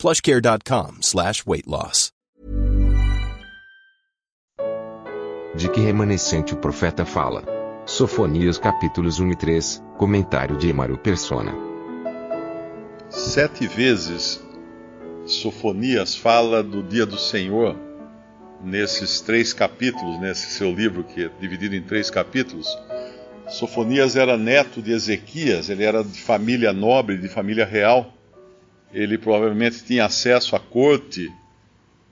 plushcare.com slash weight loss. De que remanescente o profeta fala? Sofonias capítulos 1 e 3, comentário de Emaro Persona. Sete vezes Sofonias fala do dia do Senhor nesses três capítulos, nesse seu livro que é dividido em três capítulos. Sofonias era neto de Ezequias, ele era de família nobre, de família real. Ele provavelmente tinha acesso à corte,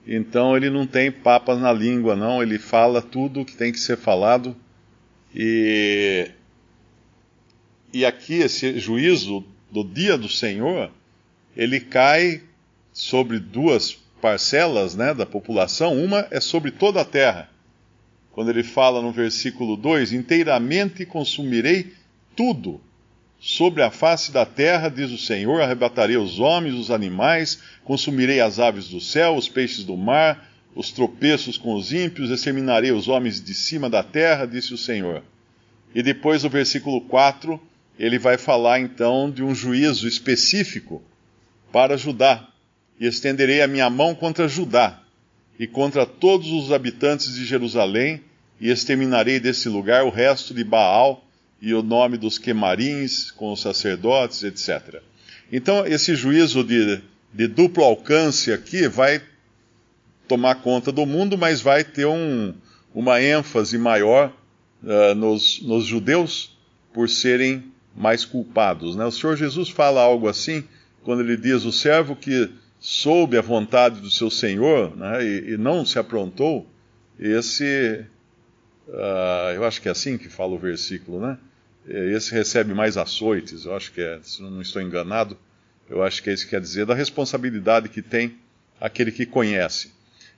então ele não tem papas na língua, não. Ele fala tudo que tem que ser falado. E, e aqui, esse juízo do dia do Senhor, ele cai sobre duas parcelas né, da população. Uma é sobre toda a terra quando ele fala no versículo 2: Inteiramente consumirei tudo. Sobre a face da terra, diz o Senhor, arrebatarei os homens, os animais, consumirei as aves do céu, os peixes do mar, os tropeços com os ímpios, exterminarei os homens de cima da terra, disse o Senhor. E depois, no versículo 4, ele vai falar então de um juízo específico para Judá. E estenderei a minha mão contra Judá e contra todos os habitantes de Jerusalém, e exterminarei desse lugar o resto de Baal e o nome dos quemarins com os sacerdotes, etc. Então, esse juízo de, de duplo alcance aqui vai tomar conta do mundo, mas vai ter um, uma ênfase maior uh, nos, nos judeus por serem mais culpados. Né? O Senhor Jesus fala algo assim quando ele diz: O servo que soube a vontade do seu Senhor né, e, e não se aprontou, esse Uh, eu acho que é assim que fala o versículo, né? Esse recebe mais açoites, eu acho que é, se não estou enganado, eu acho que é isso que quer dizer, da responsabilidade que tem aquele que conhece.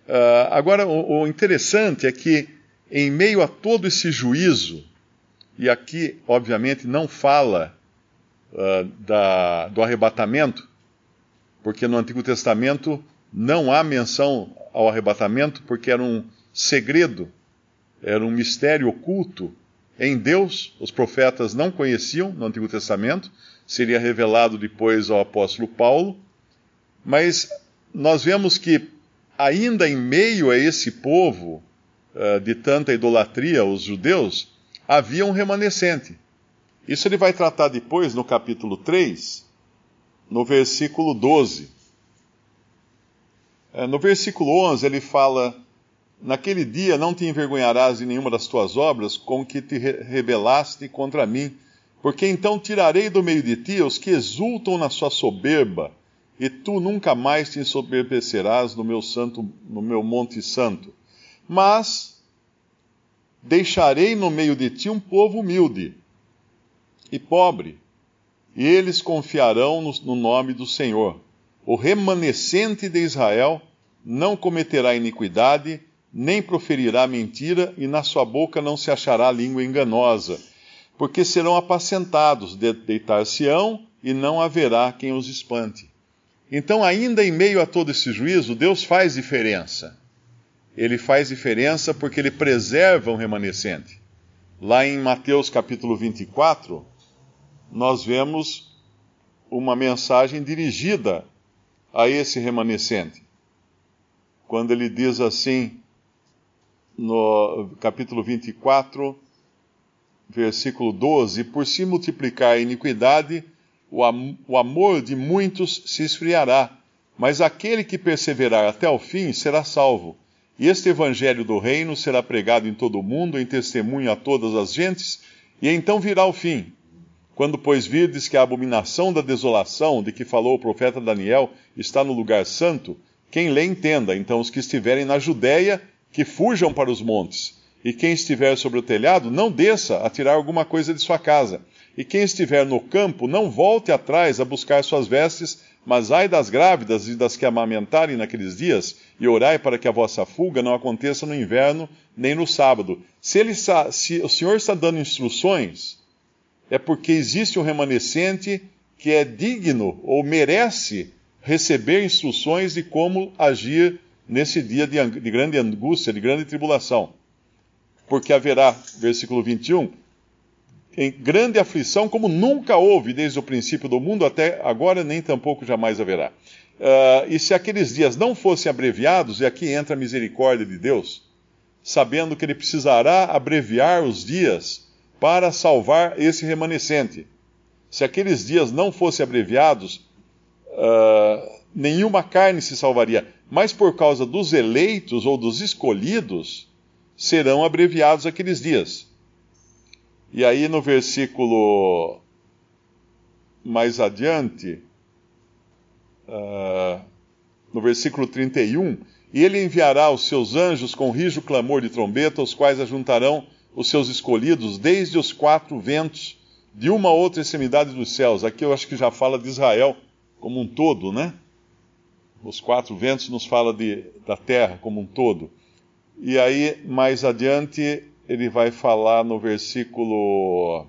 Uh, agora, o, o, interessante é que, em meio a todo esse juízo, e aqui, obviamente, não fala uh, da, do arrebatamento, porque no Antigo Testamento não há menção ao arrebatamento, porque era um segredo era um mistério oculto em Deus, os profetas não conheciam no Antigo Testamento, seria revelado depois ao apóstolo Paulo, mas nós vemos que, ainda em meio a esse povo uh, de tanta idolatria, os judeus, havia um remanescente. Isso ele vai tratar depois no capítulo 3, no versículo 12. Uh, no versículo 11 ele fala Naquele dia não te envergonharás de nenhuma das tuas obras com que te rebelaste contra mim, porque então tirarei do meio de ti os que exultam na sua soberba, e tu nunca mais te ensoberbecerás no meu santo, no meu monte santo. Mas deixarei no meio de ti um povo humilde e pobre, e eles confiarão no, no nome do Senhor. O remanescente de Israel não cometerá iniquidade, nem proferirá mentira, e na sua boca não se achará língua enganosa, porque serão apacentados, deitar-se-ão, e não haverá quem os espante. Então, ainda em meio a todo esse juízo, Deus faz diferença. Ele faz diferença porque ele preserva um remanescente. Lá em Mateus capítulo 24, nós vemos uma mensagem dirigida a esse remanescente. Quando ele diz assim: no capítulo 24, versículo 12: Por se multiplicar a iniquidade, o, am o amor de muitos se esfriará, mas aquele que perseverar até o fim será salvo. E este evangelho do reino será pregado em todo o mundo, em testemunho a todas as gentes, e então virá o fim. Quando, pois, virdes que a abominação da desolação de que falou o profeta Daniel está no lugar santo, quem lê entenda. Então, os que estiverem na Judéia que fujam para os montes. E quem estiver sobre o telhado, não desça a tirar alguma coisa de sua casa. E quem estiver no campo, não volte atrás a buscar suas vestes, Mas ai das grávidas e das que amamentarem naqueles dias, e orai para que a vossa fuga não aconteça no inverno nem no sábado. Se, ele, se o Senhor está dando instruções, é porque existe um remanescente que é digno ou merece receber instruções de como agir nesse dia de, de grande angústia, de grande tribulação. Porque haverá, versículo 21, em grande aflição, como nunca houve desde o princípio do mundo até agora, nem tampouco jamais haverá. Uh, e se aqueles dias não fossem abreviados, e aqui entra a misericórdia de Deus, sabendo que ele precisará abreviar os dias para salvar esse remanescente. Se aqueles dias não fossem abreviados, uh, nenhuma carne se salvaria, mas por causa dos eleitos ou dos escolhidos, serão abreviados aqueles dias. E aí no versículo mais adiante, uh, no versículo 31, e ele enviará os seus anjos com rijo clamor de trombeta, os quais ajuntarão os seus escolhidos desde os quatro ventos de uma outra extremidade dos céus. Aqui eu acho que já fala de Israel como um todo, né? Os quatro ventos nos fala de, da terra como um todo. E aí, mais adiante, ele vai falar no versículo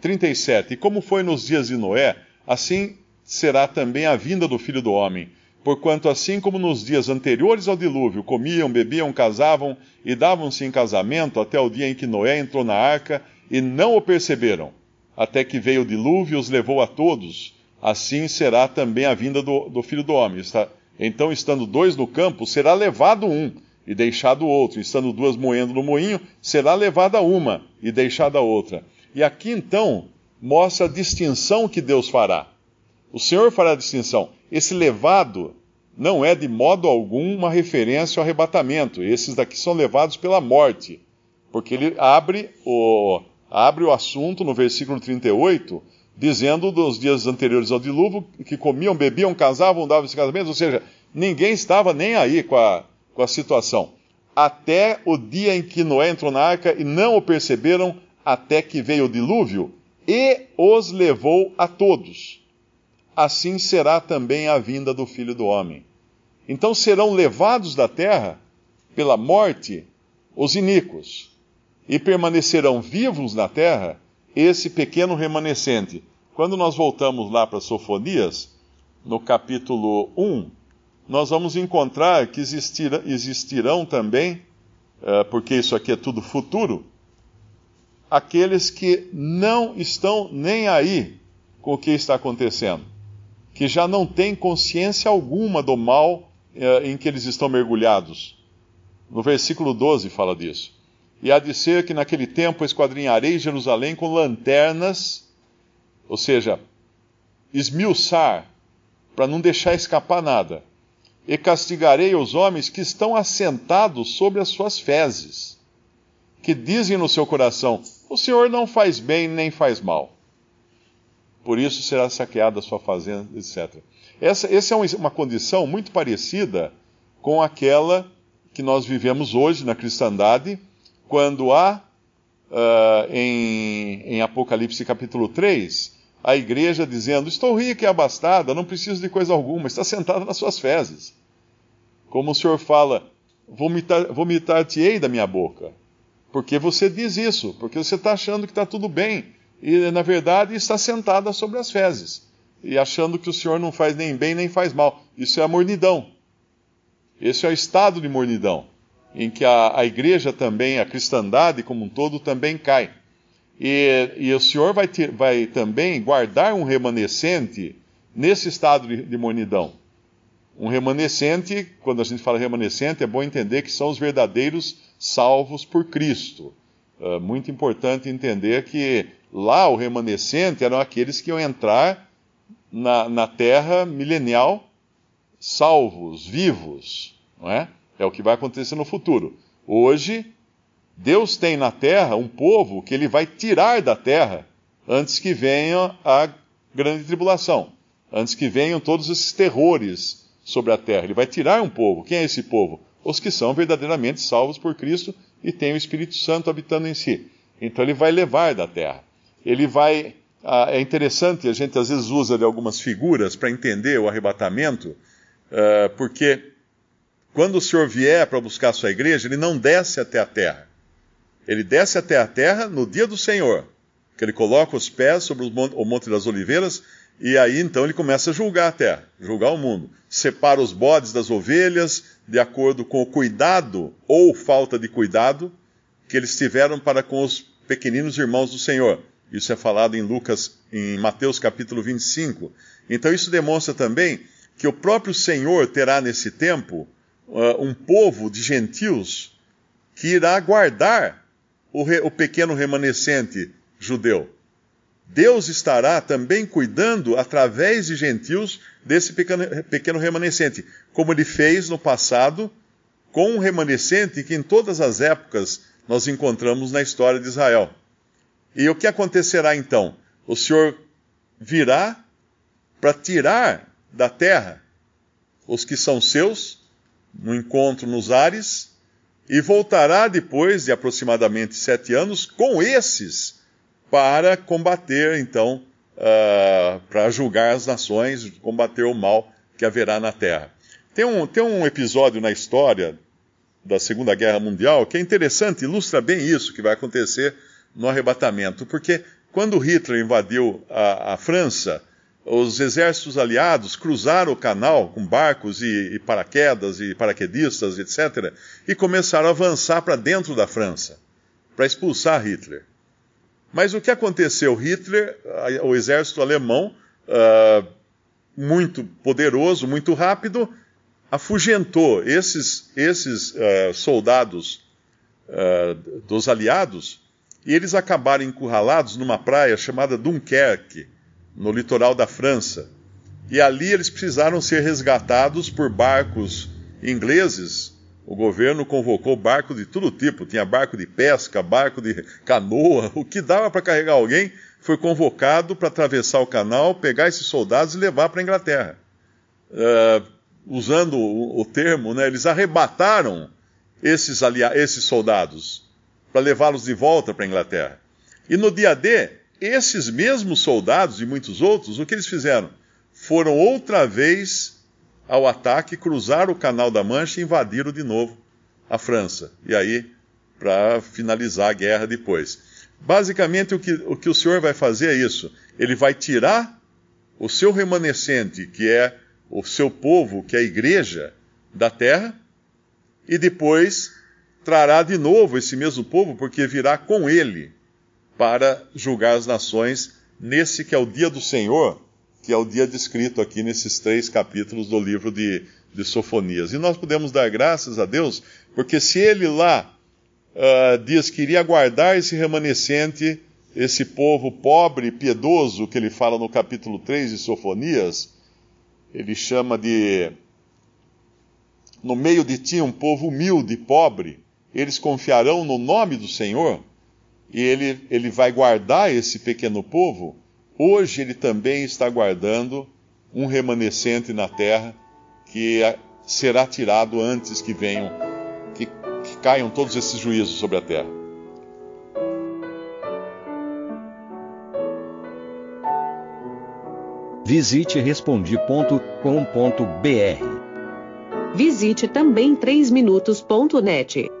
37. E como foi nos dias de Noé, assim será também a vinda do filho do homem. Porquanto, assim como nos dias anteriores ao dilúvio, comiam, bebiam, casavam e davam-se em casamento até o dia em que Noé entrou na arca e não o perceberam, até que veio o dilúvio e os levou a todos, assim será também a vinda do, do filho do homem. Está, então, estando dois no campo, será levado um e deixado outro. Estando duas moendo no moinho, será levada uma e deixada outra. E aqui então mostra a distinção que Deus fará. O Senhor fará a distinção. Esse levado não é de modo algum uma referência ao arrebatamento. Esses daqui são levados pela morte. Porque ele abre o, abre o assunto no versículo 38, dizendo dos dias anteriores ao dilúvio que comiam, bebiam, casavam, davam-se casamentos, ou seja, ninguém estava nem aí com a, com a situação. Até o dia em que Noé entrou na arca e não o perceberam, até que veio o dilúvio e os levou a todos. Assim será também a vinda do filho do homem. Então serão levados da terra pela morte os iníquos, e permanecerão vivos na terra esse pequeno remanescente. Quando nós voltamos lá para Sofonias, no capítulo 1, nós vamos encontrar que existirão, existirão também, uh, porque isso aqui é tudo futuro, aqueles que não estão nem aí com o que está acontecendo, que já não têm consciência alguma do mal uh, em que eles estão mergulhados. No versículo 12 fala disso. E há de ser que naquele tempo esquadrinharei Jerusalém com lanternas, ou seja, esmiuçar, para não deixar escapar nada e castigarei os homens que estão assentados sobre as suas fezes, que dizem no seu coração: O Senhor não faz bem nem faz mal. Por isso será saqueada a sua fazenda, etc. Essa, essa é uma condição muito parecida com aquela que nós vivemos hoje na cristandade, quando há uh, em, em Apocalipse capítulo 3 a igreja dizendo: Estou rica e abastada, não preciso de coisa alguma, está sentada nas suas fezes. Como o Senhor fala: Vomitar-te-ei da minha boca. Porque você diz isso, porque você está achando que está tudo bem, e na verdade está sentada sobre as fezes, e achando que o Senhor não faz nem bem nem faz mal. Isso é a mornidão. Esse é o estado de mornidão, em que a, a igreja também, a cristandade como um todo, também cai. E, e o Senhor vai, ter, vai, também guardar um remanescente nesse estado de, de mornidão. Um remanescente, quando a gente fala remanescente, é bom entender que são os verdadeiros salvos por Cristo. Uh, muito importante entender que lá o remanescente eram aqueles que iam entrar na, na terra milenial salvos, vivos, não é? É o que vai acontecer no futuro. Hoje, Deus tem na terra um povo que ele vai tirar da terra antes que venha a grande tribulação, antes que venham todos esses terrores sobre a terra. Ele vai tirar um povo. Quem é esse povo? Os que são verdadeiramente salvos por Cristo e têm o Espírito Santo habitando em si. Então ele vai levar da terra. Ele vai ah, é interessante, a gente às vezes usa de algumas figuras para entender o arrebatamento, uh, porque quando o Senhor vier para buscar a sua igreja, ele não desce até a terra. Ele desce até a terra no dia do Senhor, que ele coloca os pés sobre o Monte das Oliveiras, e aí então ele começa a julgar a terra, julgar o mundo. Separa os bodes das ovelhas, de acordo com o cuidado ou falta de cuidado que eles tiveram para com os pequeninos irmãos do Senhor. Isso é falado em Lucas, em Mateus capítulo 25. Então isso demonstra também que o próprio Senhor terá nesse tempo uh, um povo de gentios que irá guardar o, re, o pequeno remanescente judeu. Deus estará também cuidando, através de gentios, desse pequeno, pequeno remanescente, como ele fez no passado com um remanescente que em todas as épocas nós encontramos na história de Israel. E o que acontecerá então? O Senhor virá para tirar da terra os que são seus, no encontro nos ares, e voltará depois de aproximadamente sete anos com esses para combater, então, uh, para julgar as nações, combater o mal que haverá na terra. Tem um, tem um episódio na história da Segunda Guerra Mundial que é interessante, ilustra bem isso que vai acontecer no arrebatamento, porque quando Hitler invadiu a, a França, os exércitos aliados cruzaram o canal com barcos e, e paraquedas e paraquedistas, etc., e começaram a avançar para dentro da França, para expulsar Hitler. Mas o que aconteceu? Hitler, o exército alemão, uh, muito poderoso, muito rápido, afugentou esses, esses uh, soldados uh, dos aliados e eles acabaram encurralados numa praia chamada Dunkerque, no litoral da França. E ali eles precisaram ser resgatados por barcos ingleses. O governo convocou barco de todo tipo, tinha barco de pesca, barco de canoa, o que dava para carregar alguém foi convocado para atravessar o canal, pegar esses soldados e levar para a Inglaterra. Uh, usando o, o, termo, né, eles arrebataram esses, esses soldados para levá-los de volta para a Inglaterra. E no dia D, esses mesmos soldados e muitos outros, o que eles fizeram? Foram outra vez ao ataque, cruzaram o Canal da Mancha e invadiram de novo a França. E aí, para finalizar a guerra depois. Basicamente, o que, o que o Senhor vai fazer é isso: ele vai tirar o seu remanescente, que é o seu povo, que é a igreja, da terra, e depois trará de novo esse mesmo povo, porque virá com ele para julgar as nações nesse que é o dia do Senhor, que é o dia descrito aqui nesses três capítulos do livro de, de Sofonias. E nós podemos dar graças a Deus, porque se ele lá uh, diz que iria guardar esse remanescente, esse povo pobre e piedoso que ele fala no capítulo 3 de Sofonias, ele chama de. No meio de ti um povo humilde e pobre, eles confiarão no nome do Senhor e ele, ele vai guardar esse pequeno povo. Hoje ele também está guardando um remanescente na terra que será tirado antes que venham, que, que caiam todos esses juízos sobre a terra. Visite respondi.com.br. Visite também 3minutos.net.